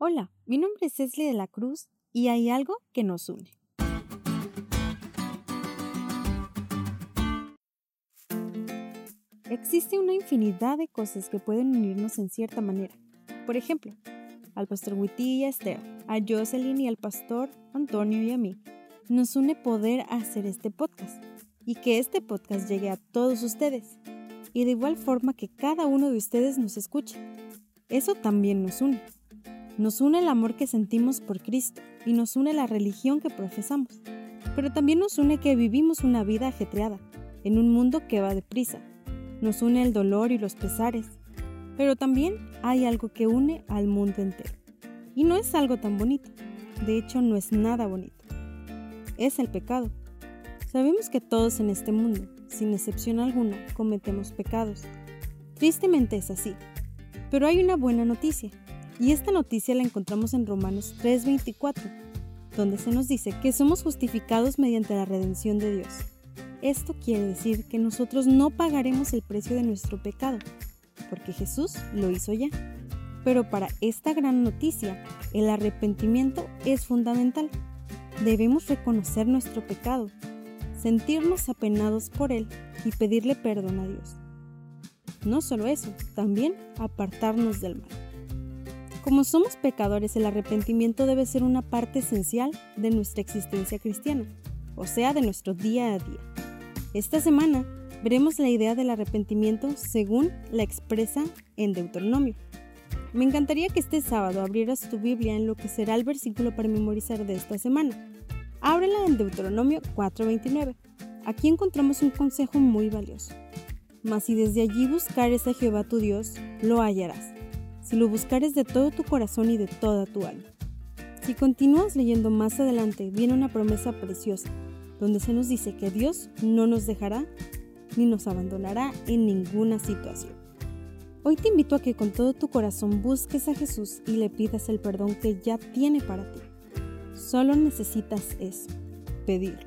Hola, mi nombre es Cecily de la Cruz y hay algo que nos une. Existe una infinidad de cosas que pueden unirnos en cierta manera. Por ejemplo, al pastor Witty y a Esther, a Jocelyn y al pastor Antonio y a mí, nos une poder hacer este podcast y que este podcast llegue a todos ustedes y de igual forma que cada uno de ustedes nos escuche. Eso también nos une. Nos une el amor que sentimos por Cristo y nos une la religión que profesamos. Pero también nos une que vivimos una vida ajetreada, en un mundo que va deprisa. Nos une el dolor y los pesares. Pero también hay algo que une al mundo entero. Y no es algo tan bonito. De hecho, no es nada bonito. Es el pecado. Sabemos que todos en este mundo, sin excepción alguna, cometemos pecados. Tristemente es así. Pero hay una buena noticia. Y esta noticia la encontramos en Romanos 3:24, donde se nos dice que somos justificados mediante la redención de Dios. Esto quiere decir que nosotros no pagaremos el precio de nuestro pecado, porque Jesús lo hizo ya. Pero para esta gran noticia, el arrepentimiento es fundamental. Debemos reconocer nuestro pecado, sentirnos apenados por él y pedirle perdón a Dios. No solo eso, también apartarnos del mal. Como somos pecadores, el arrepentimiento debe ser una parte esencial de nuestra existencia cristiana, o sea, de nuestro día a día. Esta semana veremos la idea del arrepentimiento según la expresa en Deuteronomio. Me encantaría que este sábado abrieras tu Biblia en lo que será el versículo para memorizar de esta semana. Ábrela en Deuteronomio 4:29. Aquí encontramos un consejo muy valioso. Mas si desde allí buscares a Jehová tu Dios, lo hallarás si lo buscares de todo tu corazón y de toda tu alma. Si continúas leyendo más adelante, viene una promesa preciosa, donde se nos dice que Dios no nos dejará ni nos abandonará en ninguna situación. Hoy te invito a que con todo tu corazón busques a Jesús y le pidas el perdón que ya tiene para ti. Solo necesitas eso, pedirlo.